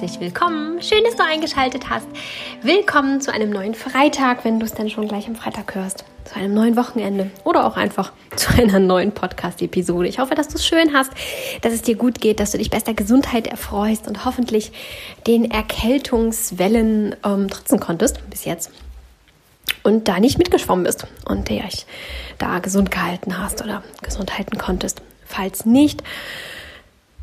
herzlich willkommen. Schön, dass du eingeschaltet hast. Willkommen zu einem neuen Freitag, wenn du es dann schon gleich am Freitag hörst. Zu einem neuen Wochenende oder auch einfach zu einer neuen Podcast-Episode. Ich hoffe, dass du es schön hast, dass es dir gut geht, dass du dich bester Gesundheit erfreust und hoffentlich den Erkältungswellen ähm, trotzen konntest bis jetzt und da nicht mitgeschwommen bist und dich da gesund gehalten hast oder gesund halten konntest. Falls nicht,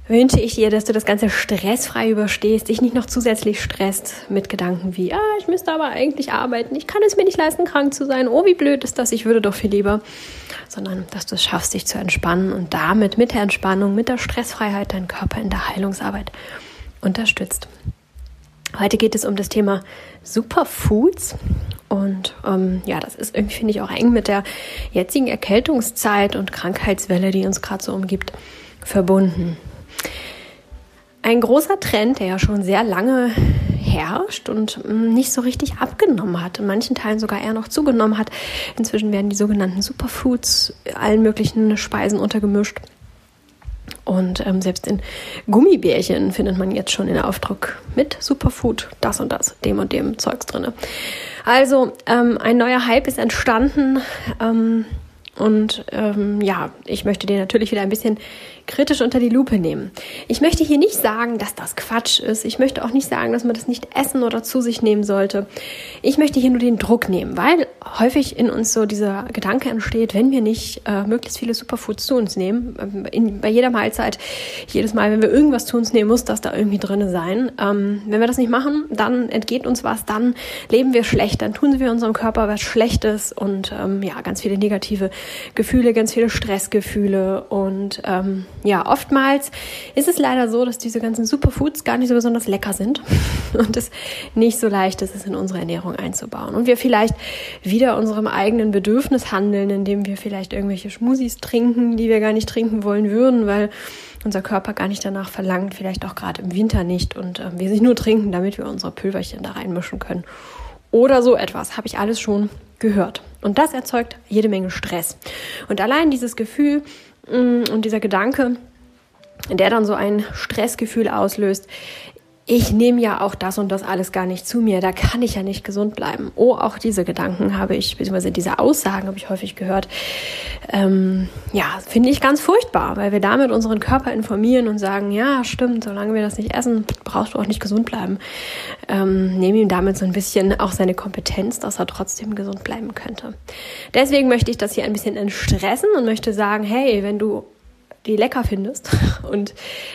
wünsche ich dir, dass du das Ganze stressfrei überstehst, dich nicht noch zusätzlich stresst mit Gedanken wie, ah, ich müsste aber eigentlich arbeiten, ich kann es mir nicht leisten, krank zu sein, oh, wie blöd ist das, ich würde doch viel lieber, sondern dass du es schaffst, dich zu entspannen und damit mit der Entspannung, mit der Stressfreiheit deinen Körper in der Heilungsarbeit unterstützt. Heute geht es um das Thema Superfoods und ähm, ja, das ist irgendwie, finde ich, auch eng mit der jetzigen Erkältungszeit und Krankheitswelle, die uns gerade so umgibt, verbunden. Ein großer Trend, der ja schon sehr lange herrscht und mm, nicht so richtig abgenommen hat, in manchen Teilen sogar eher noch zugenommen hat. Inzwischen werden die sogenannten Superfoods allen möglichen Speisen untergemischt. Und ähm, selbst in Gummibärchen findet man jetzt schon den Aufdruck mit Superfood, das und das, dem und dem Zeugs drinne. Also ähm, ein neuer Hype ist entstanden. Ähm, und ähm, ja, ich möchte den natürlich wieder ein bisschen kritisch unter die Lupe nehmen. Ich möchte hier nicht sagen, dass das Quatsch ist. Ich möchte auch nicht sagen, dass man das nicht essen oder zu sich nehmen sollte. Ich möchte hier nur den Druck nehmen, weil häufig in uns so dieser Gedanke entsteht, wenn wir nicht äh, möglichst viele Superfoods zu uns nehmen, ähm, in, bei jeder Mahlzeit, jedes Mal, wenn wir irgendwas zu uns nehmen, muss das da irgendwie drin sein. Ähm, wenn wir das nicht machen, dann entgeht uns was, dann leben wir schlecht, dann tun wir unserem Körper was Schlechtes und ähm, ja, ganz viele negative Gefühle, ganz viele Stressgefühle und ähm, ja, oftmals ist es leider so, dass diese ganzen Superfoods gar nicht so besonders lecker sind und es nicht so leicht ist, es in unsere Ernährung einzubauen. Und wir vielleicht wieder unserem eigenen Bedürfnis handeln, indem wir vielleicht irgendwelche Schmusis trinken, die wir gar nicht trinken wollen würden, weil unser Körper gar nicht danach verlangt, vielleicht auch gerade im Winter nicht und äh, wir sie nur trinken, damit wir unsere Pülverchen da reinmischen können. Oder so etwas, habe ich alles schon gehört. Und das erzeugt jede Menge Stress. Und allein dieses Gefühl, und dieser Gedanke, der dann so ein Stressgefühl auslöst, ich nehme ja auch das und das alles gar nicht zu mir, da kann ich ja nicht gesund bleiben. Oh, auch diese Gedanken habe ich, beziehungsweise diese Aussagen habe ich häufig gehört. Ähm, ja, finde ich ganz furchtbar, weil wir damit unseren Körper informieren und sagen, ja, stimmt, solange wir das nicht essen, brauchst du auch nicht gesund bleiben. Ähm, nehmen ihm damit so ein bisschen auch seine Kompetenz, dass er trotzdem gesund bleiben könnte. Deswegen möchte ich das hier ein bisschen entstressen und möchte sagen, hey, wenn du die lecker findest und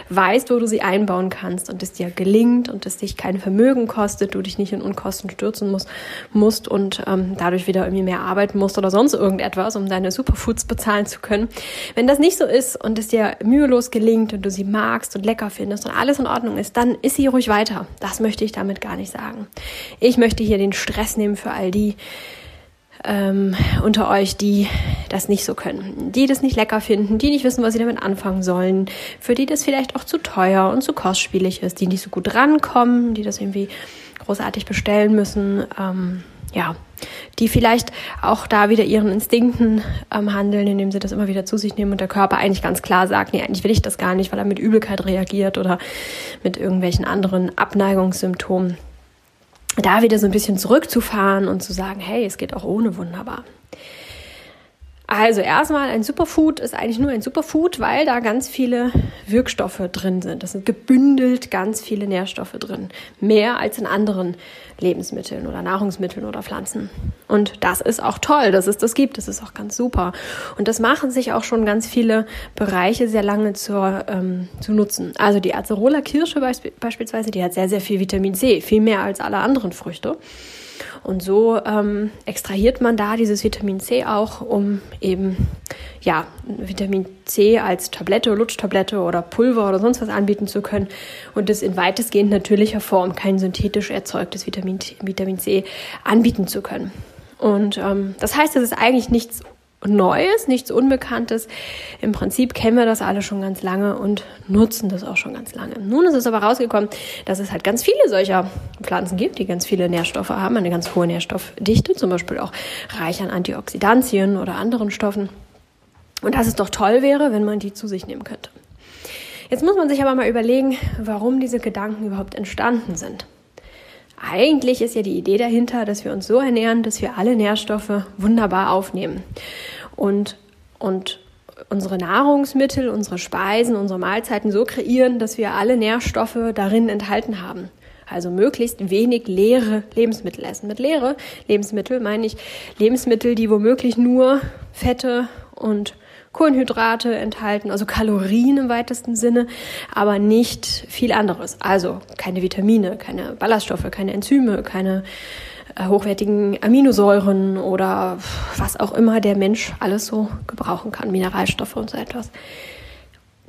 weißt, wo du sie einbauen kannst und es dir gelingt und es dich kein Vermögen kostet, du dich nicht in Unkosten stürzen musst, musst und ähm, dadurch wieder irgendwie mehr arbeiten musst oder sonst irgendetwas, um deine Superfoods bezahlen zu können. Wenn das nicht so ist und es dir mühelos gelingt und du sie magst und lecker findest und alles in Ordnung ist, dann ist sie ruhig weiter. Das möchte ich damit gar nicht sagen. Ich möchte hier den Stress nehmen für all die, ähm, unter euch, die das nicht so können, die das nicht lecker finden, die nicht wissen, was sie damit anfangen sollen, für die das vielleicht auch zu teuer und zu kostspielig ist, die nicht so gut rankommen, die das irgendwie großartig bestellen müssen, ähm, ja, die vielleicht auch da wieder ihren Instinkten ähm, handeln, indem sie das immer wieder zu sich nehmen und der Körper eigentlich ganz klar sagt, nee, eigentlich will ich das gar nicht, weil er mit Übelkeit reagiert oder mit irgendwelchen anderen Abneigungssymptomen da wieder so ein bisschen zurückzufahren und zu sagen, hey, es geht auch ohne wunderbar. Also erstmal ein Superfood ist eigentlich nur ein Superfood, weil da ganz viele Wirkstoffe drin sind. Das sind gebündelt ganz viele Nährstoffe drin. Mehr als in anderen Lebensmitteln oder Nahrungsmitteln oder Pflanzen. Und das ist auch toll, dass es das gibt. Das ist auch ganz super. Und das machen sich auch schon ganz viele Bereiche sehr lange zur, ähm, zu nutzen. Also die Acerola Kirsche beisp beispielsweise, die hat sehr, sehr viel Vitamin C. Viel mehr als alle anderen Früchte. Und so ähm, extrahiert man da dieses Vitamin C auch, um eben ja, Vitamin C als Tablette, Lutschtablette oder Pulver oder sonst was anbieten zu können und das in weitestgehend natürlicher Form, kein synthetisch erzeugtes Vitamin, Vitamin C anbieten zu können. Und ähm, das heißt, es ist eigentlich nichts Neues, nichts Unbekanntes. Im Prinzip kennen wir das alle schon ganz lange und nutzen das auch schon ganz lange. Nun ist es aber rausgekommen, dass es halt ganz viele solcher Pflanzen gibt, die ganz viele Nährstoffe haben, eine ganz hohe Nährstoffdichte, zum Beispiel auch reich an Antioxidantien oder anderen Stoffen. Und dass es doch toll wäre, wenn man die zu sich nehmen könnte. Jetzt muss man sich aber mal überlegen, warum diese Gedanken überhaupt entstanden sind. Eigentlich ist ja die Idee dahinter, dass wir uns so ernähren, dass wir alle Nährstoffe wunderbar aufnehmen. Und, und unsere Nahrungsmittel, unsere Speisen, unsere Mahlzeiten so kreieren, dass wir alle Nährstoffe darin enthalten haben. Also möglichst wenig leere Lebensmittel essen. Mit leere Lebensmittel meine ich Lebensmittel, die womöglich nur Fette und Kohlenhydrate enthalten, also Kalorien im weitesten Sinne, aber nicht viel anderes. Also keine Vitamine, keine Ballaststoffe, keine Enzyme, keine äh, hochwertigen Aminosäuren oder was auch immer der Mensch alles so gebrauchen kann, Mineralstoffe und so etwas.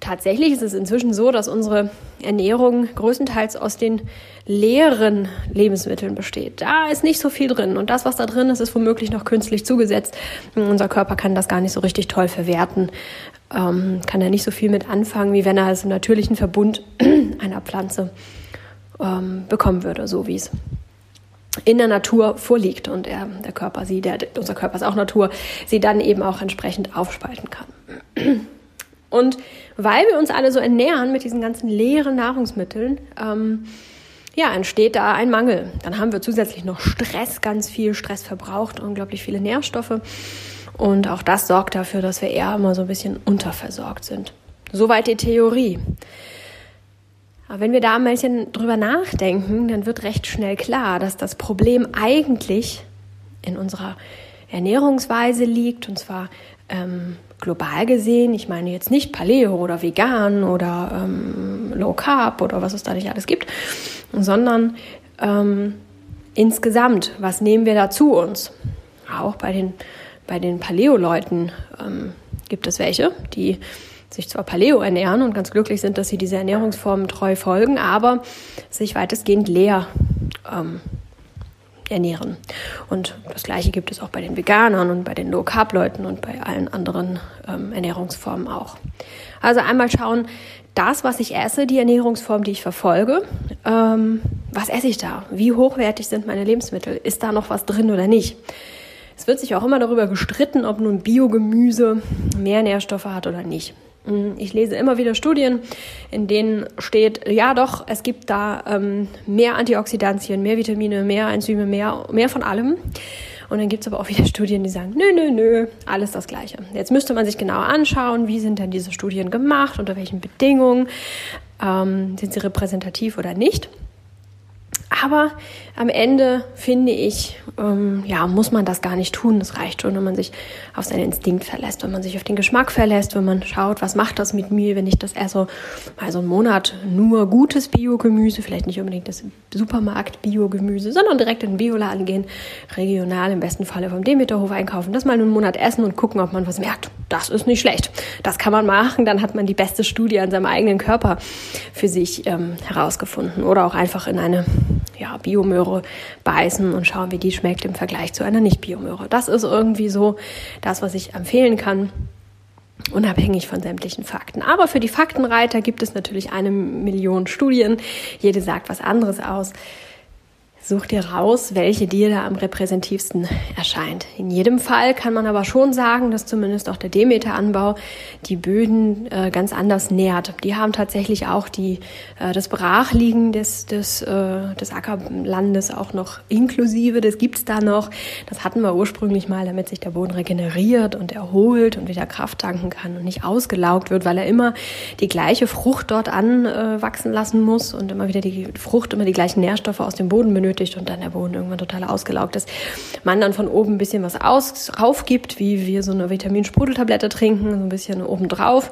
Tatsächlich ist es inzwischen so, dass unsere Ernährung größtenteils aus den leeren Lebensmitteln besteht. Da ist nicht so viel drin. Und das, was da drin ist, ist womöglich noch künstlich zugesetzt. Unser Körper kann das gar nicht so richtig toll verwerten, ähm, kann da nicht so viel mit anfangen, wie wenn er es im natürlichen Verbund einer Pflanze ähm, bekommen würde, so wie es in der Natur vorliegt und er, der Körper sie, der, unser Körper ist auch Natur, sie dann eben auch entsprechend aufspalten kann. Und weil wir uns alle so ernähren mit diesen ganzen leeren Nahrungsmitteln, ähm, ja, entsteht da ein Mangel. Dann haben wir zusätzlich noch Stress, ganz viel Stress verbraucht, unglaublich viele Nährstoffe. Und auch das sorgt dafür, dass wir eher immer so ein bisschen unterversorgt sind. Soweit die Theorie. Aber wenn wir da ein bisschen drüber nachdenken, dann wird recht schnell klar, dass das Problem eigentlich in unserer Ernährungsweise liegt, und zwar ähm, global gesehen, ich meine jetzt nicht Paleo oder vegan oder ähm, Low Carb oder was es da nicht alles gibt, sondern ähm, insgesamt, was nehmen wir da zu uns? Auch bei den, bei den Paleo-Leuten ähm, gibt es welche, die sich zwar Paleo ernähren und ganz glücklich sind, dass sie diese Ernährungsformen treu folgen, aber sich weitestgehend leer ähm, ernähren. Und das Gleiche gibt es auch bei den Veganern und bei den Low-Carb-Leuten und bei allen anderen ähm, Ernährungsformen auch. Also einmal schauen, das, was ich esse, die Ernährungsform, die ich verfolge, ähm, was esse ich da? Wie hochwertig sind meine Lebensmittel? Ist da noch was drin oder nicht? Es wird sich auch immer darüber gestritten, ob nun Biogemüse mehr Nährstoffe hat oder nicht. Mm, ich lese immer wieder Studien, in denen steht, ja doch, es gibt da ähm, mehr Antioxidantien, mehr Vitamine, mehr Enzyme, mehr, mehr von allem. Und dann gibt es aber auch wieder Studien, die sagen, nö, nö, nö, alles das Gleiche. Jetzt müsste man sich genau anschauen, wie sind denn diese Studien gemacht, unter welchen Bedingungen, ähm, sind sie repräsentativ oder nicht. Aber am Ende finde ich, ähm, ja, muss man das gar nicht tun. Es reicht schon, wenn man sich auf seinen Instinkt verlässt, wenn man sich auf den Geschmack verlässt, wenn man schaut, was macht das mit mir, wenn ich das esse, mal so einen Monat nur gutes Biogemüse, vielleicht nicht unbedingt das Supermarkt-Biogemüse, sondern direkt in den Bioladen gehen, regional im besten Falle vom Demeterhof einkaufen, das mal einen Monat essen und gucken, ob man was merkt. Das ist nicht schlecht. Das kann man machen, dann hat man die beste Studie an seinem eigenen Körper für sich ähm, herausgefunden oder auch einfach in eine ja, Biomöhre beißen und schauen, wie die schmeckt im Vergleich zu einer Nicht-Biomöhre. Das ist irgendwie so das, was ich empfehlen kann unabhängig von sämtlichen Fakten. Aber für die Faktenreiter gibt es natürlich eine Million Studien. Jede sagt was anderes aus. Such dir raus, welche dir da am repräsentativsten erscheint. In jedem Fall kann man aber schon sagen, dass zumindest auch der Demeteranbau die Böden äh, ganz anders nährt. Die haben tatsächlich auch die, äh, das Brachliegen des, des, äh, des Ackerlandes auch noch inklusive. Das gibt's da noch. Das hatten wir ursprünglich mal, damit sich der Boden regeneriert und erholt und wieder Kraft tanken kann und nicht ausgelaugt wird, weil er immer die gleiche Frucht dort anwachsen lassen muss und immer wieder die Frucht immer die gleichen Nährstoffe aus dem Boden benötigt benötigt und dann der Boden irgendwann total ausgelaugt ist. Man dann von oben ein bisschen was aus, raufgibt, wie wir so eine Vitaminsprudeltablette trinken, so ein bisschen oben drauf,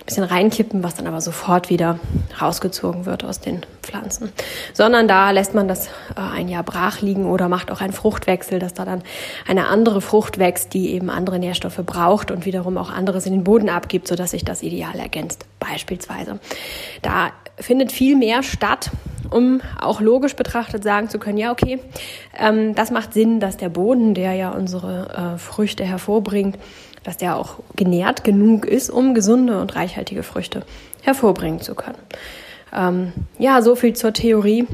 ein bisschen reinkippen, was dann aber sofort wieder rausgezogen wird aus den Pflanzen. Sondern da lässt man das äh, ein Jahr brach liegen oder macht auch einen Fruchtwechsel, dass da dann eine andere Frucht wächst, die eben andere Nährstoffe braucht und wiederum auch anderes in den Boden abgibt, sodass sich das ideal ergänzt, beispielsweise. Da findet viel mehr statt, um auch logisch betrachtet sagen zu können, ja, okay, ähm, das macht Sinn, dass der Boden, der ja unsere äh, Früchte hervorbringt, dass der auch genährt genug ist, um gesunde und reichhaltige Früchte hervorbringen zu können. Ähm, ja, so viel zur Theorie,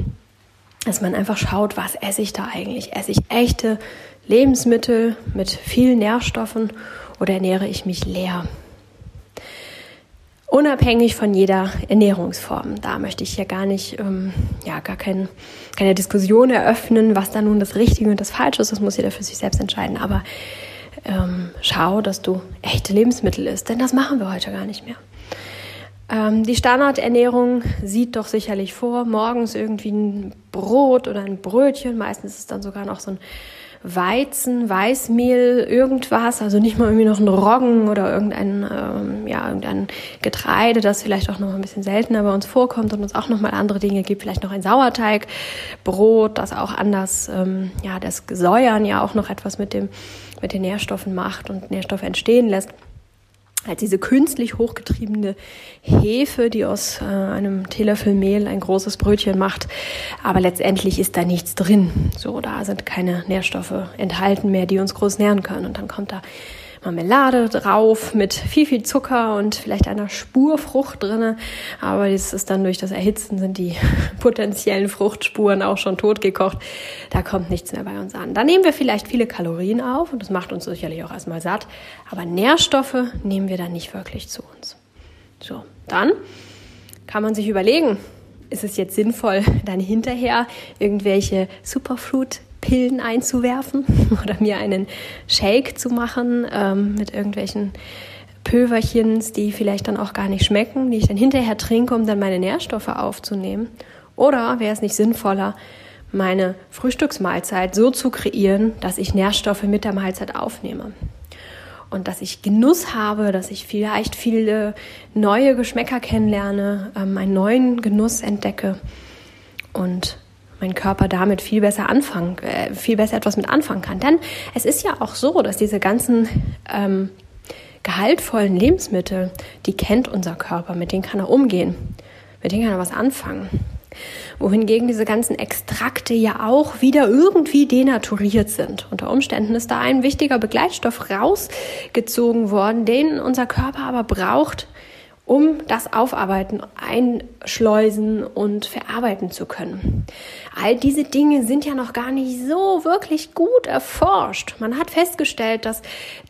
dass man einfach schaut, was esse ich da eigentlich? Esse ich echte Lebensmittel mit vielen Nährstoffen oder ernähre ich mich leer? Unabhängig von jeder Ernährungsform. Da möchte ich hier gar nicht, ähm, ja, gar kein, keine Diskussion eröffnen, was da nun das Richtige und das Falsche ist. Das muss jeder für sich selbst entscheiden. Aber ähm, schau, dass du echte Lebensmittel isst, denn das machen wir heute gar nicht mehr. Ähm, die Standardernährung sieht doch sicherlich vor, morgens irgendwie ein Brot oder ein Brötchen, meistens ist es dann sogar noch so ein Weizen, Weißmehl, irgendwas, also nicht mal irgendwie noch ein Roggen oder irgendein, ähm, ja, irgendein Getreide, das vielleicht auch noch ein bisschen seltener bei uns vorkommt und uns auch noch mal andere Dinge gibt, vielleicht noch ein Sauerteig, Brot, das auch anders, ähm, ja, das Säuern ja auch noch etwas mit dem, mit den Nährstoffen macht und Nährstoffe entstehen lässt als diese künstlich hochgetriebene Hefe, die aus äh, einem Teelöffel Mehl ein großes Brötchen macht. Aber letztendlich ist da nichts drin. So, da sind keine Nährstoffe enthalten mehr, die uns groß nähren können. Und dann kommt da Marmelade drauf mit viel, viel Zucker und vielleicht einer Spur Frucht drinne. Aber das ist dann durch das Erhitzen sind die potenziellen Fruchtspuren auch schon totgekocht. Da kommt nichts mehr bei uns an. Da nehmen wir vielleicht viele Kalorien auf und das macht uns sicherlich auch erstmal satt. Aber Nährstoffe nehmen wir dann nicht wirklich zu uns. So, dann kann man sich überlegen, ist es jetzt sinnvoll, dann hinterher irgendwelche Superfood Pillen einzuwerfen oder mir einen Shake zu machen ähm, mit irgendwelchen Pöverchens, die vielleicht dann auch gar nicht schmecken, die ich dann hinterher trinke, um dann meine Nährstoffe aufzunehmen? Oder wäre es nicht sinnvoller, meine Frühstücksmahlzeit so zu kreieren, dass ich Nährstoffe mit der Mahlzeit aufnehme? Und dass ich Genuss habe, dass ich vielleicht viele neue Geschmäcker kennenlerne, ähm, einen neuen Genuss entdecke und mein Körper damit viel besser anfangen, äh, viel besser etwas mit anfangen kann. Denn es ist ja auch so, dass diese ganzen ähm, gehaltvollen Lebensmittel, die kennt unser Körper, mit denen kann er umgehen, mit denen kann er was anfangen. Wohingegen diese ganzen Extrakte ja auch wieder irgendwie denaturiert sind. Unter Umständen ist da ein wichtiger Begleitstoff rausgezogen worden, den unser Körper aber braucht, um das Aufarbeiten, Einschleusen und verarbeiten zu können. All diese Dinge sind ja noch gar nicht so wirklich gut erforscht. Man hat festgestellt, dass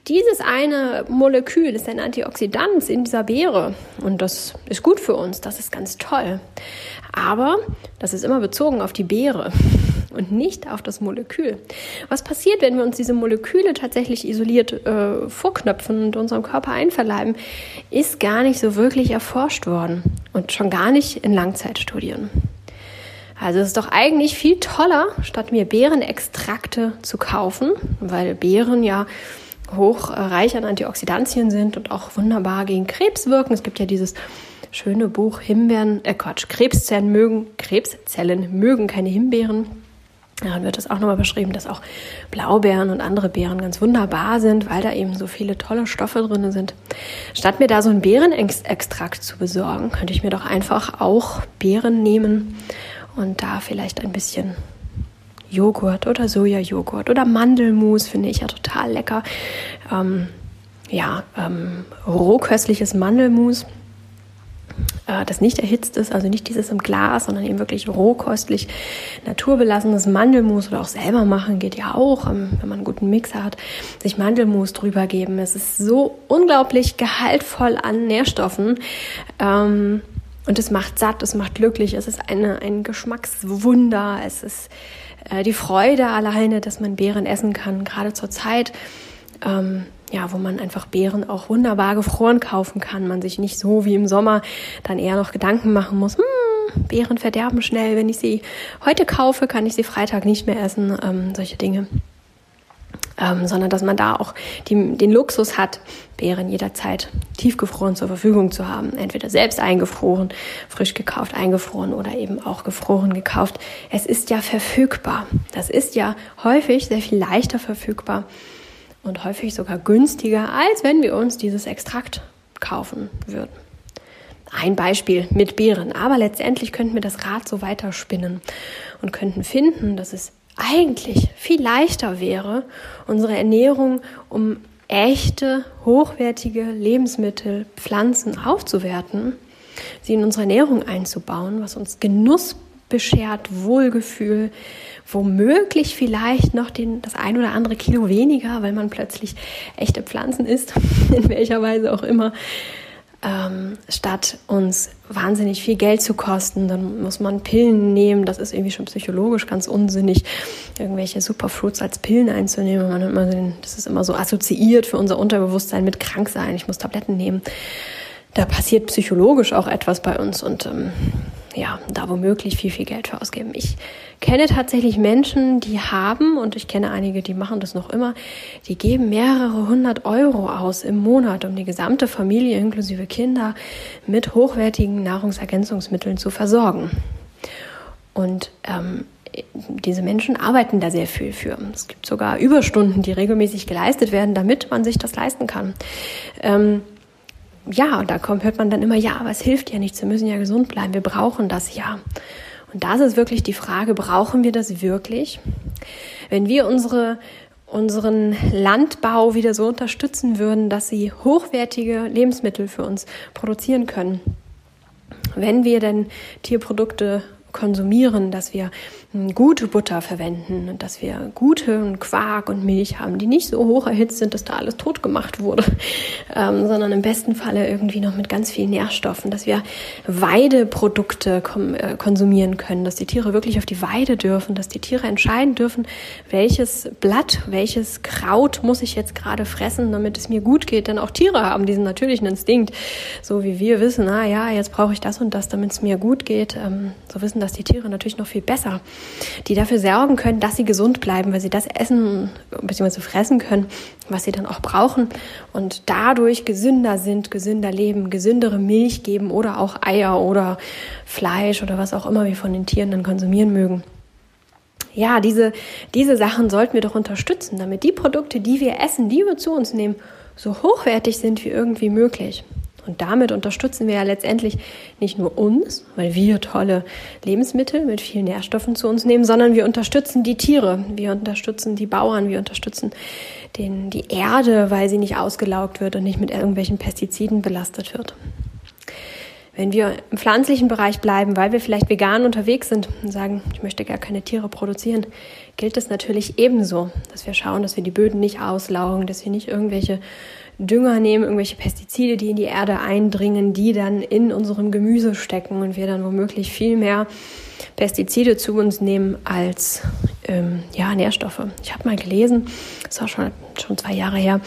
dieses eine Molekül ist ein Antioxidant in dieser Beere und das ist gut für uns, das ist ganz toll. Aber das ist immer bezogen auf die Beere und nicht auf das Molekül. Was passiert, wenn wir uns diese Moleküle tatsächlich isoliert äh, vorknöpfen und unserem Körper einverleiben, ist gar nicht so wirklich erforscht worden und schon gar nicht in Langzeitstudien. Also es ist doch eigentlich viel toller, statt mir Beerenextrakte zu kaufen, weil Beeren ja hoch äh, an Antioxidantien sind und auch wunderbar gegen Krebs wirken. Es gibt ja dieses schöne Buch Himbeeren, äh Quatsch, Krebszellen mögen, Krebszellen mögen keine Himbeeren. Daran wird es auch nochmal beschrieben, dass auch Blaubeeren und andere Beeren ganz wunderbar sind, weil da eben so viele tolle Stoffe drin sind. Statt mir da so einen Beerenextrakt zu besorgen, könnte ich mir doch einfach auch Beeren nehmen und da vielleicht ein bisschen Joghurt oder Sojajoghurt oder Mandelmus finde ich ja total lecker. Ähm, ja, ähm, rohköstliches Mandelmus äh, das nicht erhitzt ist, also nicht dieses im Glas, sondern eben wirklich rohkostlich naturbelassenes Mandelmus oder auch selber machen geht ja auch, ähm, wenn man einen guten Mixer hat, sich Mandelmus drüber geben. Es ist so unglaublich gehaltvoll an Nährstoffen. Ähm, und es macht satt, es macht glücklich, es ist eine, ein Geschmackswunder, es ist äh, die Freude alleine, dass man Beeren essen kann, gerade zur Zeit. Ähm, ja, wo man einfach Beeren auch wunderbar gefroren kaufen kann. Man sich nicht so wie im Sommer dann eher noch Gedanken machen muss, hm, Beeren verderben schnell. Wenn ich sie heute kaufe, kann ich sie Freitag nicht mehr essen. Ähm, solche Dinge. Ähm, sondern dass man da auch die, den Luxus hat, Beeren jederzeit tiefgefroren zur Verfügung zu haben. Entweder selbst eingefroren, frisch gekauft, eingefroren oder eben auch gefroren gekauft. Es ist ja verfügbar. Das ist ja häufig sehr viel leichter verfügbar und häufig sogar günstiger, als wenn wir uns dieses Extrakt kaufen würden. Ein Beispiel mit Beeren, aber letztendlich könnten wir das Rad so weiterspinnen und könnten finden, dass es eigentlich viel leichter wäre, unsere Ernährung um echte, hochwertige Lebensmittel, Pflanzen aufzuwerten, sie in unsere Ernährung einzubauen, was uns Genuss beschert, Wohlgefühl, womöglich vielleicht noch den, das ein oder andere Kilo weniger, weil man plötzlich echte Pflanzen isst, in welcher Weise auch immer. ähm, statt uns wahnsinnig viel Geld zu kosten, dann muss man Pillen nehmen. Das ist irgendwie schon psychologisch ganz unsinnig, irgendwelche Superfruits als Pillen einzunehmen. Man hat immer den, das ist immer so assoziiert für unser Unterbewusstsein mit Kranksein. Ich muss Tabletten nehmen. Da passiert psychologisch auch etwas bei uns und ähm, ja, da womöglich viel, viel Geld für ausgeben. Ich kenne tatsächlich Menschen, die haben, und ich kenne einige, die machen das noch immer, die geben mehrere hundert Euro aus im Monat, um die gesamte Familie inklusive Kinder mit hochwertigen Nahrungsergänzungsmitteln zu versorgen. Und ähm, diese Menschen arbeiten da sehr viel für. Es gibt sogar Überstunden, die regelmäßig geleistet werden, damit man sich das leisten kann. Ähm, ja, und da kommt, hört man dann immer, ja, aber es hilft ja nichts, wir müssen ja gesund bleiben, wir brauchen das ja. Und das ist wirklich die Frage, brauchen wir das wirklich? Wenn wir unsere, unseren Landbau wieder so unterstützen würden, dass sie hochwertige Lebensmittel für uns produzieren können, wenn wir denn Tierprodukte konsumieren, dass wir gute Butter verwenden und dass wir gute Quark und Milch haben, die nicht so hoch erhitzt sind, dass da alles tot gemacht wurde, ähm, sondern im besten Falle irgendwie noch mit ganz vielen Nährstoffen, dass wir Weideprodukte äh, konsumieren können, dass die Tiere wirklich auf die Weide dürfen, dass die Tiere entscheiden dürfen, welches Blatt, welches Kraut muss ich jetzt gerade fressen, damit es mir gut geht, denn auch Tiere haben diesen natürlichen Instinkt, so wie wir wissen, na ja, jetzt brauche ich das und das, damit es mir gut geht, ähm, so wissen das die Tiere natürlich noch viel besser, die dafür sorgen können, dass sie gesund bleiben, weil sie das essen bzw. fressen können, was sie dann auch brauchen und dadurch gesünder sind, gesünder leben, gesündere Milch geben oder auch Eier oder Fleisch oder was auch immer wir von den Tieren dann konsumieren mögen. Ja, diese, diese Sachen sollten wir doch unterstützen, damit die Produkte, die wir essen, die wir zu uns nehmen, so hochwertig sind wie irgendwie möglich. Und damit unterstützen wir ja letztendlich nicht nur uns, weil wir tolle Lebensmittel mit vielen Nährstoffen zu uns nehmen, sondern wir unterstützen die Tiere, wir unterstützen die Bauern, wir unterstützen den, die Erde, weil sie nicht ausgelaugt wird und nicht mit irgendwelchen Pestiziden belastet wird. Wenn wir im pflanzlichen Bereich bleiben, weil wir vielleicht vegan unterwegs sind und sagen, ich möchte gar keine Tiere produzieren, gilt es natürlich ebenso, dass wir schauen, dass wir die Böden nicht auslaugen, dass wir nicht irgendwelche Dünger nehmen, irgendwelche Pestizide, die in die Erde eindringen, die dann in unserem Gemüse stecken und wir dann womöglich viel mehr Pestizide zu uns nehmen als ähm, ja, Nährstoffe. Ich habe mal gelesen, das war schon, schon zwei Jahre her,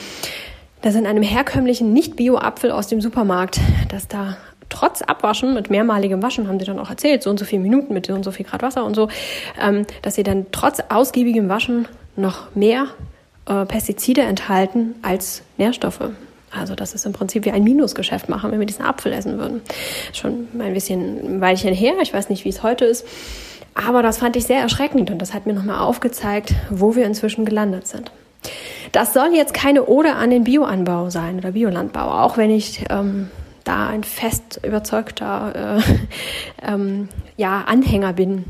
dass in einem herkömmlichen Nicht-Bio-Apfel aus dem Supermarkt, dass da trotz Abwaschen, mit mehrmaligem Waschen, haben sie dann auch erzählt, so und so viele Minuten mit so und so viel Grad Wasser und so, ähm, dass sie dann trotz ausgiebigem Waschen noch mehr äh, Pestizide enthalten als Nährstoffe. Also das ist im Prinzip wie ein Minusgeschäft machen, wenn wir diesen Apfel essen würden. Schon ein bisschen ein Weilchen her, ich weiß nicht, wie es heute ist. Aber das fand ich sehr erschreckend und das hat mir nochmal aufgezeigt, wo wir inzwischen gelandet sind. Das soll jetzt keine Ode an den Bioanbau sein oder Biolandbau, auch wenn ich ähm, da ein fest überzeugter äh, ähm, ja, Anhänger bin.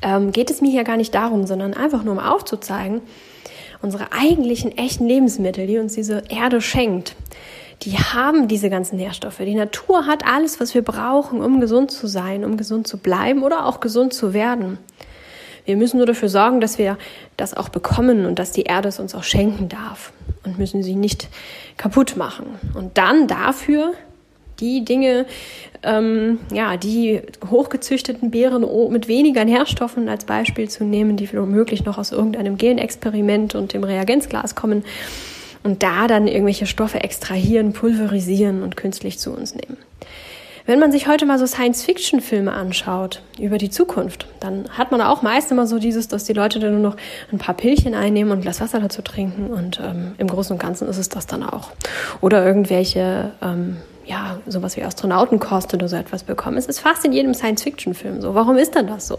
Ähm, geht es mir hier gar nicht darum, sondern einfach nur um aufzuzeigen, unsere eigentlichen echten Lebensmittel, die uns diese Erde schenkt, die haben diese ganzen Nährstoffe. Die Natur hat alles, was wir brauchen, um gesund zu sein, um gesund zu bleiben oder auch gesund zu werden. Wir müssen nur dafür sorgen, dass wir das auch bekommen und dass die Erde es uns auch schenken darf und müssen sie nicht kaputt machen. Und dann dafür die Dinge, ähm, ja, die hochgezüchteten Beeren mit weniger Nährstoffen als Beispiel zu nehmen, die womöglich noch aus irgendeinem Genexperiment und dem Reagenzglas kommen und da dann irgendwelche Stoffe extrahieren, pulverisieren und künstlich zu uns nehmen. Wenn man sich heute mal so Science-Fiction-Filme anschaut über die Zukunft, dann hat man auch meist immer so dieses, dass die Leute dann nur noch ein paar Pillchen einnehmen und ein Glas Wasser dazu trinken und ähm, im Großen und Ganzen ist es das dann auch. Oder irgendwelche ähm, ja, sowas wie Astronautenkost oder so etwas bekommen. Es ist fast in jedem Science-Fiction-Film so. Warum ist denn das so?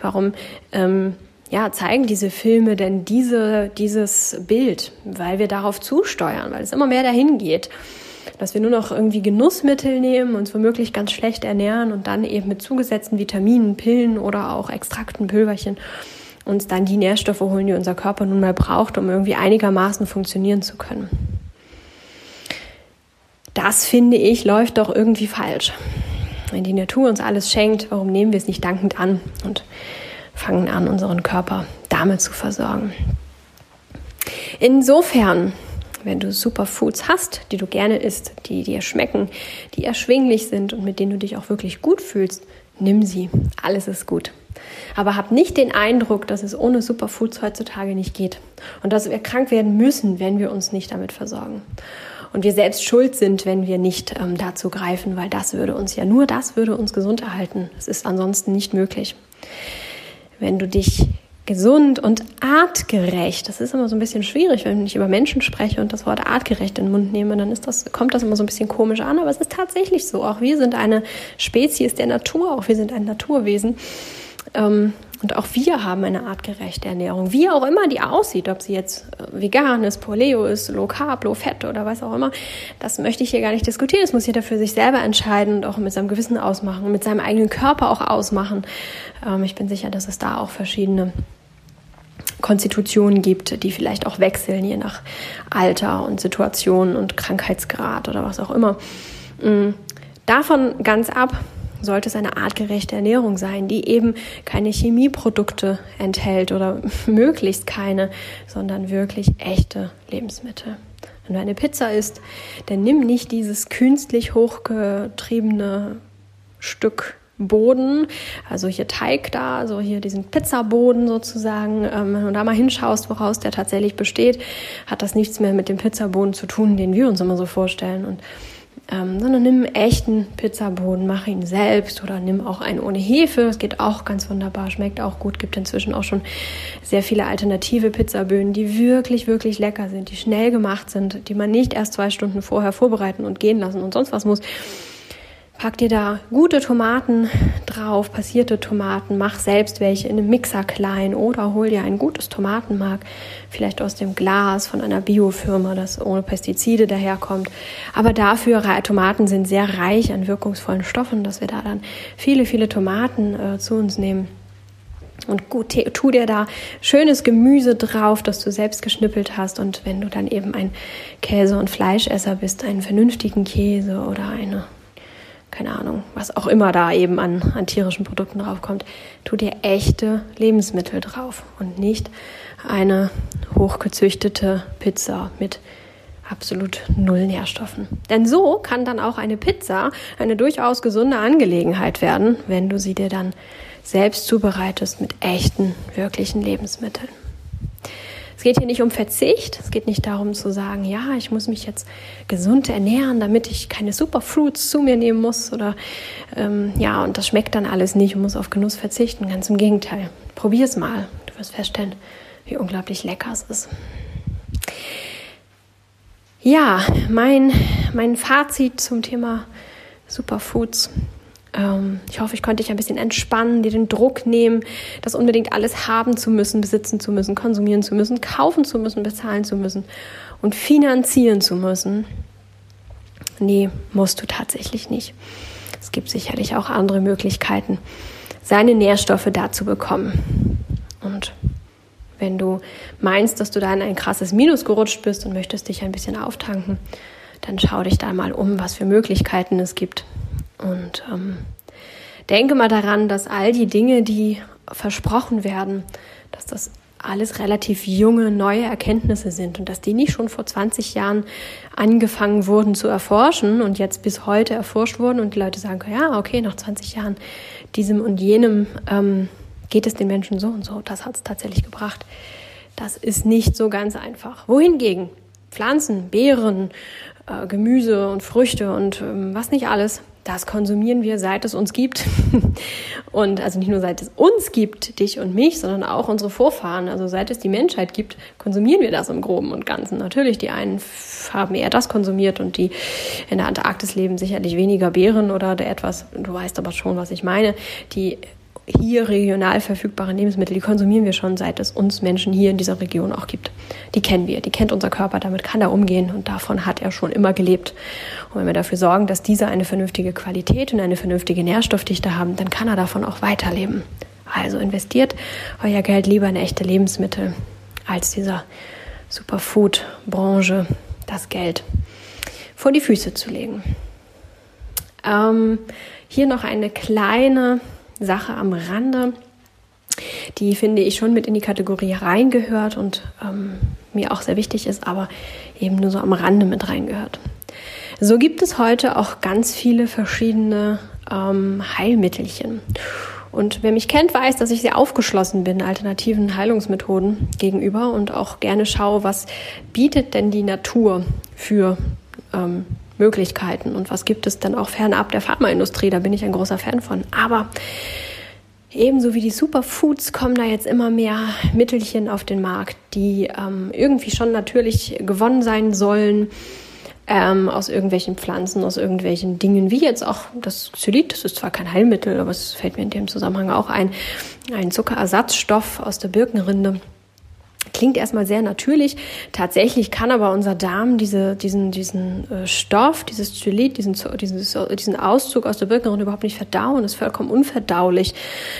Warum ähm, ja, zeigen diese Filme denn diese, dieses Bild? Weil wir darauf zusteuern, weil es immer mehr dahin geht, dass wir nur noch irgendwie Genussmittel nehmen, uns womöglich ganz schlecht ernähren und dann eben mit zugesetzten Vitaminen, Pillen oder auch Extrakten, Pülverchen uns dann die Nährstoffe holen, die unser Körper nun mal braucht, um irgendwie einigermaßen funktionieren zu können. Das finde ich läuft doch irgendwie falsch. Wenn die Natur uns alles schenkt, warum nehmen wir es nicht dankend an und fangen an, unseren Körper damit zu versorgen? Insofern Wenn du Superfoods hast, die du gerne isst, die dir schmecken, die erschwinglich sind und mit denen du dich auch wirklich gut fühlst, nimm sie. Alles ist gut. Aber hab nicht den Eindruck, dass es ohne Superfoods heutzutage nicht geht und dass wir krank werden müssen, wenn wir uns nicht damit versorgen. Und wir selbst schuld sind, wenn wir nicht ähm, dazu greifen, weil das würde uns ja nur das würde uns gesund erhalten. Es ist ansonsten nicht möglich. Wenn du dich gesund und artgerecht. Das ist immer so ein bisschen schwierig, wenn ich über Menschen spreche und das Wort artgerecht in den Mund nehme, dann ist das, kommt das immer so ein bisschen komisch an, aber es ist tatsächlich so. Auch wir sind eine Spezies der Natur, auch wir sind ein Naturwesen. Ähm, und auch wir haben eine artgerechte Ernährung, wie auch immer die aussieht, ob sie jetzt äh, vegan ist, Poleo ist, Low Carb, Low Fett oder was auch immer. Das möchte ich hier gar nicht diskutieren. Das muss jeder für sich selber entscheiden und auch mit seinem Gewissen ausmachen, mit seinem eigenen Körper auch ausmachen. Ähm, ich bin sicher, dass es da auch verschiedene Konstitutionen gibt, die vielleicht auch wechseln, je nach Alter und Situation und Krankheitsgrad oder was auch immer. Mm, davon ganz ab sollte es eine artgerechte Ernährung sein, die eben keine Chemieprodukte enthält oder möglichst keine, sondern wirklich echte Lebensmittel. Wenn du eine Pizza isst, dann nimm nicht dieses künstlich hochgetriebene Stück Boden, also hier Teig da, also hier diesen Pizzaboden sozusagen. Ähm, wenn du da mal hinschaust, woraus der tatsächlich besteht, hat das nichts mehr mit dem Pizzaboden zu tun, den wir uns immer so vorstellen. Und ähm, sondern nimm einen echten Pizzaboden, mach ihn selbst oder nimm auch einen ohne Hefe. Das geht auch ganz wunderbar, schmeckt auch gut. Gibt inzwischen auch schon sehr viele alternative Pizzaböden, die wirklich, wirklich lecker sind, die schnell gemacht sind, die man nicht erst zwei Stunden vorher vorbereiten und gehen lassen und sonst was muss. Pack dir da gute Tomaten drauf, passierte Tomaten, mach selbst welche in einem Mixer klein oder hol dir ein gutes Tomatenmark, vielleicht aus dem Glas von einer Biofirma, das ohne Pestizide daherkommt. Aber dafür, Tomaten sind sehr reich an wirkungsvollen Stoffen, dass wir da dann viele, viele Tomaten äh, zu uns nehmen. Und gut, tu dir da schönes Gemüse drauf, das du selbst geschnippelt hast. Und wenn du dann eben ein Käse- und Fleischesser bist, einen vernünftigen Käse oder eine keine Ahnung, was auch immer da eben an, an tierischen Produkten draufkommt, tu dir echte Lebensmittel drauf und nicht eine hochgezüchtete Pizza mit absolut null Nährstoffen. Denn so kann dann auch eine Pizza eine durchaus gesunde Angelegenheit werden, wenn du sie dir dann selbst zubereitest mit echten, wirklichen Lebensmitteln. Es geht hier nicht um Verzicht. Es geht nicht darum zu sagen, ja, ich muss mich jetzt gesund ernähren, damit ich keine Superfruits zu mir nehmen muss oder ähm, ja, und das schmeckt dann alles nicht und muss auf Genuss verzichten. Ganz im Gegenteil. Probier es mal. Du wirst feststellen, wie unglaublich lecker es ist. Ja, mein, mein Fazit zum Thema Superfoods ich hoffe, ich konnte dich ein bisschen entspannen, dir den Druck nehmen, das unbedingt alles haben zu müssen, besitzen zu müssen, konsumieren zu müssen, kaufen zu müssen, bezahlen zu müssen und finanzieren zu müssen. Nee, musst du tatsächlich nicht. Es gibt sicherlich auch andere Möglichkeiten, seine Nährstoffe da zu bekommen. Und wenn du meinst, dass du da in ein krasses Minus gerutscht bist und möchtest dich ein bisschen auftanken, dann schau dich da mal um, was für Möglichkeiten es gibt. Und ähm, denke mal daran, dass all die Dinge, die versprochen werden, dass das alles relativ junge, neue Erkenntnisse sind und dass die nicht schon vor 20 Jahren angefangen wurden zu erforschen und jetzt bis heute erforscht wurden und die Leute sagen, ja, okay, nach 20 Jahren diesem und jenem ähm, geht es den Menschen so und so. Das hat es tatsächlich gebracht. Das ist nicht so ganz einfach. Wohingegen Pflanzen, Beeren, äh, Gemüse und Früchte und ähm, was nicht alles das konsumieren wir, seit es uns gibt. und also nicht nur seit es uns gibt, dich und mich, sondern auch unsere Vorfahren. Also seit es die Menschheit gibt, konsumieren wir das im Groben und Ganzen. Natürlich, die einen haben eher das konsumiert und die in der Antarktis leben sicherlich weniger Beeren oder der etwas, du weißt aber schon, was ich meine, die hier regional verfügbare Lebensmittel, die konsumieren wir schon, seit es uns Menschen hier in dieser Region auch gibt. Die kennen wir, die kennt unser Körper, damit kann er umgehen und davon hat er schon immer gelebt. Und wenn wir dafür sorgen, dass diese eine vernünftige Qualität und eine vernünftige Nährstoffdichte haben, dann kann er davon auch weiterleben. Also investiert euer Geld lieber in echte Lebensmittel als dieser Superfood-Branche das Geld vor die Füße zu legen. Ähm, hier noch eine kleine Sache am Rande. die finde ich schon mit in die Kategorie reingehört und ähm, mir auch sehr wichtig ist, aber eben nur so am Rande mit reingehört. So gibt es heute auch ganz viele verschiedene ähm, Heilmittelchen. Und wer mich kennt, weiß, dass ich sehr aufgeschlossen bin alternativen Heilungsmethoden gegenüber und auch gerne schaue, was bietet denn die Natur für ähm, Möglichkeiten und was gibt es dann auch fernab der Pharmaindustrie. Da bin ich ein großer Fan von. Aber Ebenso wie die Superfoods kommen da jetzt immer mehr Mittelchen auf den Markt, die ähm, irgendwie schon natürlich gewonnen sein sollen ähm, aus irgendwelchen Pflanzen, aus irgendwelchen Dingen, wie jetzt auch das Xylit, das ist zwar kein Heilmittel, aber es fällt mir in dem Zusammenhang auch ein, ein Zuckerersatzstoff aus der Birkenrinde Klingt erstmal sehr natürlich. Tatsächlich kann aber unser Darm diese, diesen, diesen äh, Stoff, dieses Zylit, diesen, dieses, diesen Auszug aus der Birkenrinde überhaupt nicht verdauen. Das ist vollkommen unverdaulich.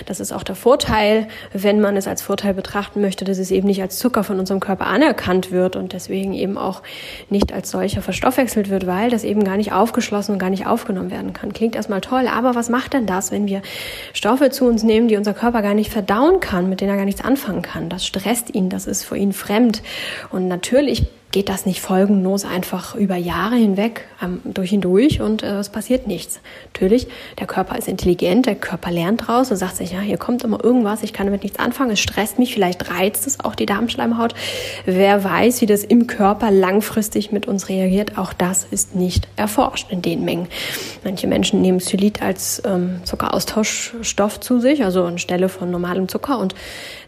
Das ist auch der Vorteil, wenn man es als Vorteil betrachten möchte, dass es eben nicht als Zucker von unserem Körper anerkannt wird und deswegen eben auch nicht als solcher verstoffwechselt wird, weil das eben gar nicht aufgeschlossen und gar nicht aufgenommen werden kann. Klingt erstmal toll, aber was macht denn das, wenn wir Stoffe zu uns nehmen, die unser Körper gar nicht verdauen kann, mit denen er gar nichts anfangen kann? Das stresst ihn, das ist für ihn fremd. Und natürlich geht das nicht folgenlos einfach über Jahre hinweg ähm, durch hindurch und äh, es passiert nichts. Natürlich, der Körper ist intelligent, der Körper lernt draus und sagt sich, ja, hier kommt immer irgendwas, ich kann damit nichts anfangen, es stresst mich, vielleicht reizt es auch die Darmschleimhaut. Wer weiß, wie das im Körper langfristig mit uns reagiert, auch das ist nicht erforscht in den Mengen. Manche Menschen nehmen Xylit als ähm, Zuckeraustauschstoff zu sich, also anstelle von normalem Zucker und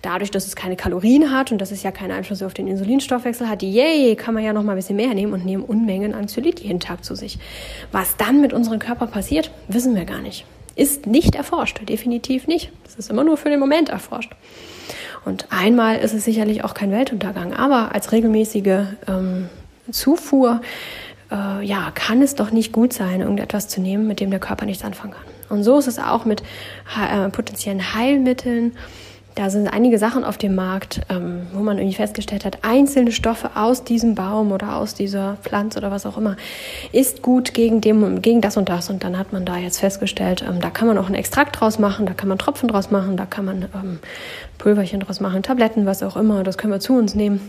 dadurch, dass es keine Kalorien hat und dass es ja keinen Einfluss auf den Insulinstoffwechsel hat, yay, kann man ja noch mal ein bisschen mehr nehmen und nehmen Unmengen an Zylit jeden Tag zu sich. Was dann mit unserem Körper passiert, wissen wir gar nicht. Ist nicht erforscht, definitiv nicht. Das ist immer nur für den Moment erforscht. Und einmal ist es sicherlich auch kein Weltuntergang, aber als regelmäßige ähm, Zufuhr äh, ja, kann es doch nicht gut sein, irgendetwas zu nehmen, mit dem der Körper nichts anfangen kann. Und so ist es auch mit äh, potenziellen Heilmitteln da sind einige Sachen auf dem Markt, ähm, wo man irgendwie festgestellt hat, einzelne Stoffe aus diesem Baum oder aus dieser Pflanze oder was auch immer ist gut gegen, dem, gegen das und das. Und dann hat man da jetzt festgestellt, ähm, da kann man auch einen Extrakt draus machen, da kann man Tropfen draus machen, da kann man ähm, Pulverchen draus machen, Tabletten, was auch immer. Das können wir zu uns nehmen.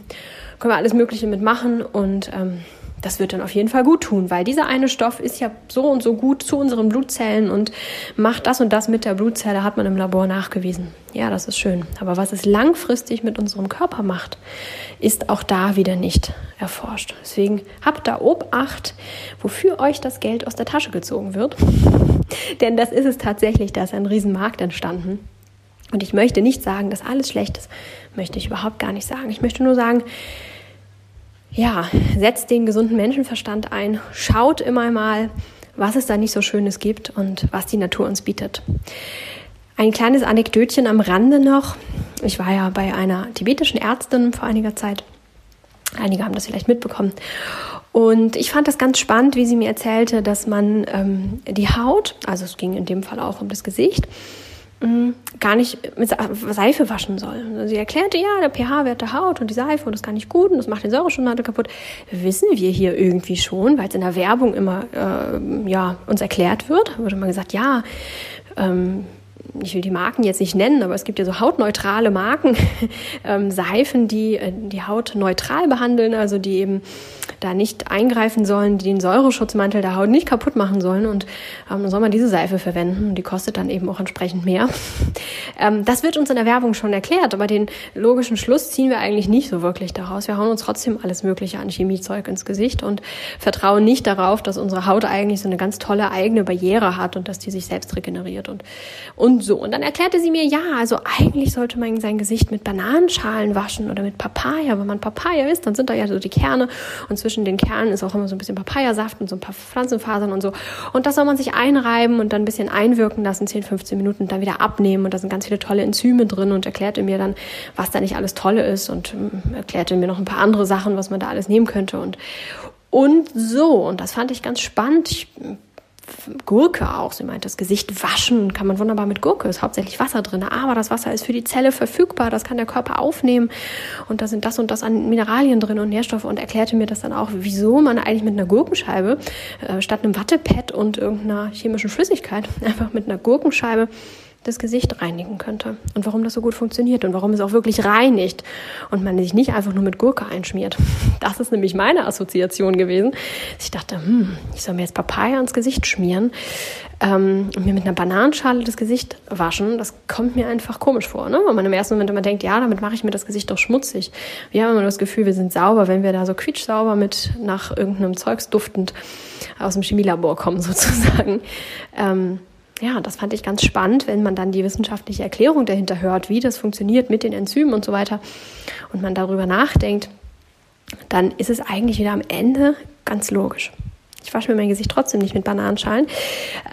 Können wir alles Mögliche mitmachen und ähm, das wird dann auf jeden Fall gut tun, weil dieser eine Stoff ist ja so und so gut zu unseren Blutzellen und macht das und das mit der Blutzelle, hat man im Labor nachgewiesen. Ja, das ist schön. Aber was es langfristig mit unserem Körper macht, ist auch da wieder nicht erforscht. Deswegen habt da Obacht, wofür euch das Geld aus der Tasche gezogen wird. Denn das ist es tatsächlich, da ist ein Riesenmarkt entstanden. Und ich möchte nicht sagen, dass alles schlecht ist. Möchte ich überhaupt gar nicht sagen. Ich möchte nur sagen, ja, setzt den gesunden Menschenverstand ein, schaut immer mal, was es da nicht so Schönes gibt und was die Natur uns bietet. Ein kleines Anekdötchen am Rande noch. Ich war ja bei einer tibetischen Ärztin vor einiger Zeit. Einige haben das vielleicht mitbekommen. Und ich fand das ganz spannend, wie sie mir erzählte, dass man ähm, die Haut, also es ging in dem Fall auch um das Gesicht, gar nicht mit Seife waschen soll. Sie erklärte, ja, der pH-Wert der Haut und die Seife und das ist gar nicht gut und das macht den Säurestoffwechsel kaputt. Wissen wir hier irgendwie schon, weil es in der Werbung immer äh, ja, uns erklärt wird. Da wurde mal gesagt, ja, ähm, ich will die Marken jetzt nicht nennen, aber es gibt ja so hautneutrale Marken, ähm, Seifen, die äh, die Haut neutral behandeln, also die eben da nicht eingreifen sollen, die den Säureschutzmantel der Haut nicht kaputt machen sollen. Und ähm, dann soll man diese Seife verwenden. Und die kostet dann eben auch entsprechend mehr. ähm, das wird uns in der Werbung schon erklärt, aber den logischen Schluss ziehen wir eigentlich nicht so wirklich daraus. Wir hauen uns trotzdem alles Mögliche an Chemiezeug ins Gesicht und vertrauen nicht darauf, dass unsere Haut eigentlich so eine ganz tolle eigene Barriere hat und dass die sich selbst regeneriert und, und so. Und dann erklärte sie mir, ja, also eigentlich sollte man sein Gesicht mit Bananenschalen waschen oder mit Papaya. Wenn man Papaya isst, dann sind da ja so die Kerne und zwischen den Kernen ist auch immer so ein bisschen Papayasaft und so ein paar Pflanzenfasern und so. Und das soll man sich einreiben und dann ein bisschen einwirken lassen, 10, 15 Minuten und dann wieder abnehmen. Und da sind ganz viele tolle Enzyme drin und erklärte mir dann, was da nicht alles Tolle ist und ähm, erklärte mir noch ein paar andere Sachen, was man da alles nehmen könnte und, und so. Und das fand ich ganz spannend. Ich Gurke auch. Sie meint, das Gesicht waschen kann man wunderbar mit Gurke, ist hauptsächlich Wasser drin, aber das Wasser ist für die Zelle verfügbar, das kann der Körper aufnehmen. Und da sind das und das an Mineralien drin und Nährstoffe. Und erklärte mir das dann auch, wieso man eigentlich mit einer Gurkenscheibe äh, statt einem Wattepad und irgendeiner chemischen Flüssigkeit einfach mit einer Gurkenscheibe das Gesicht reinigen könnte und warum das so gut funktioniert und warum es auch wirklich reinigt und man sich nicht einfach nur mit Gurke einschmiert. Das ist nämlich meine Assoziation gewesen. Ich dachte, hm, ich soll mir jetzt Papaya ans Gesicht schmieren ähm, und mir mit einer Bananenschale das Gesicht waschen. Das kommt mir einfach komisch vor, ne? weil man im ersten Moment immer denkt, ja, damit mache ich mir das Gesicht doch schmutzig. Wir haben immer das Gefühl, wir sind sauber, wenn wir da so quietschsauber mit nach irgendeinem Zeugs duftend aus dem Chemielabor kommen sozusagen. Ähm, ja, das fand ich ganz spannend, wenn man dann die wissenschaftliche Erklärung dahinter hört, wie das funktioniert mit den Enzymen und so weiter und man darüber nachdenkt, dann ist es eigentlich wieder am Ende ganz logisch. Ich wasche mir mein Gesicht trotzdem nicht mit Bananenschalen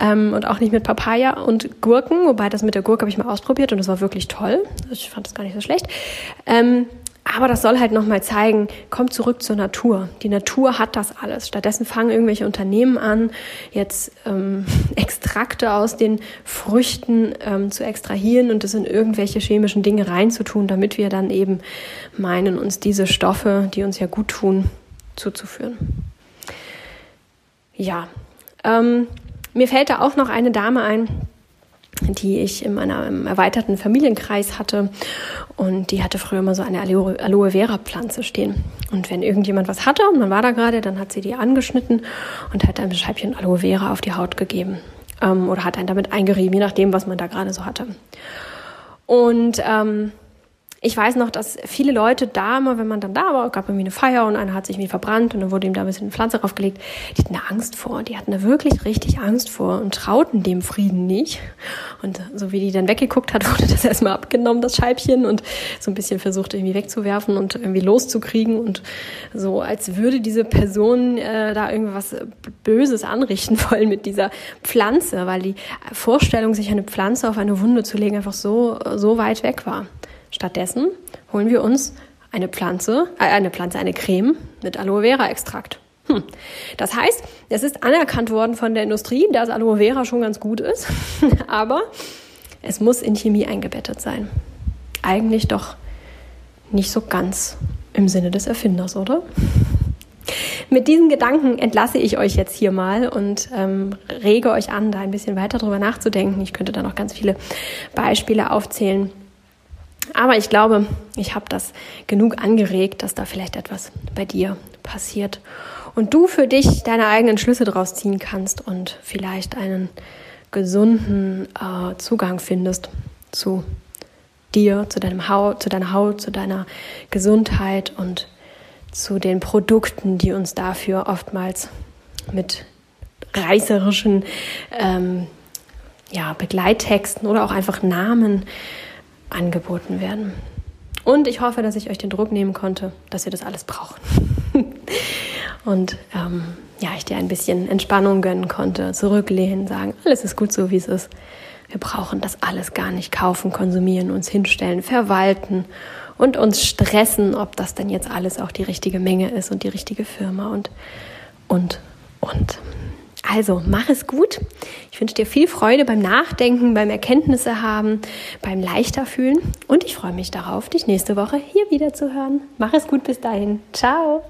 ähm, und auch nicht mit Papaya und Gurken, wobei das mit der Gurke habe ich mal ausprobiert und das war wirklich toll. Ich fand das gar nicht so schlecht. Ähm, aber das soll halt nochmal zeigen, kommt zurück zur Natur. Die Natur hat das alles. Stattdessen fangen irgendwelche Unternehmen an, jetzt ähm, Extrakte aus den Früchten ähm, zu extrahieren und das in irgendwelche chemischen Dinge reinzutun, damit wir dann eben meinen, uns diese Stoffe, die uns ja gut tun, zuzuführen. Ja, ähm, mir fällt da auch noch eine Dame ein, die ich in meinem erweiterten Familienkreis hatte. Und die hatte früher immer so eine Aloe Vera Pflanze stehen. Und wenn irgendjemand was hatte und man war da gerade, dann hat sie die angeschnitten und hat ein Scheibchen Aloe Vera auf die Haut gegeben. Ähm, oder hat einen damit eingerieben, je nachdem, was man da gerade so hatte. Und ähm, ich weiß noch, dass viele Leute da immer, wenn man dann da war, gab irgendwie eine Feier und einer hat sich irgendwie verbrannt und dann wurde ihm da ein bisschen Pflanze draufgelegt, die hatten da Angst vor. Die hatten da wirklich richtig Angst vor und trauten dem Frieden nicht. Und so wie die dann weggeguckt hat, wurde das erstmal abgenommen, das Scheibchen, und so ein bisschen versucht irgendwie wegzuwerfen und irgendwie loszukriegen und so, als würde diese Person äh, da irgendwas Böses anrichten wollen mit dieser Pflanze, weil die Vorstellung, sich eine Pflanze auf eine Wunde zu legen, einfach so, so weit weg war. Stattdessen holen wir uns eine Pflanze, äh, eine Pflanze, eine Creme mit Aloe Vera Extrakt. Hm. Das heißt, es ist anerkannt worden von der Industrie, dass Aloe Vera schon ganz gut ist, aber es muss in Chemie eingebettet sein. Eigentlich doch nicht so ganz im Sinne des Erfinders, oder? Mit diesen Gedanken entlasse ich euch jetzt hier mal und ähm, rege euch an, da ein bisschen weiter drüber nachzudenken. Ich könnte da noch ganz viele Beispiele aufzählen aber ich glaube, ich habe das genug angeregt, dass da vielleicht etwas bei dir passiert. Und du für dich deine eigenen Schlüsse draus ziehen kannst und vielleicht einen gesunden äh, Zugang findest zu dir, zu deinem Haut, zu deiner Haut, zu deiner Gesundheit und zu den Produkten, die uns dafür oftmals mit reißerischen ähm, ja, Begleittexten oder auch einfach Namen angeboten werden. Und ich hoffe, dass ich euch den Druck nehmen konnte, dass ihr das alles braucht. und ähm, ja, ich dir ein bisschen Entspannung gönnen konnte, zurücklehnen, sagen, alles ist gut so, wie es ist. Wir brauchen das alles gar nicht kaufen, konsumieren, uns hinstellen, verwalten und uns stressen, ob das denn jetzt alles auch die richtige Menge ist und die richtige Firma und, und, und. Also mach es gut. Ich wünsche dir viel Freude beim Nachdenken, beim Erkenntnisse haben, beim leichter fühlen und ich freue mich darauf, dich nächste Woche hier wieder zu hören. Mach es gut bis dahin. Ciao.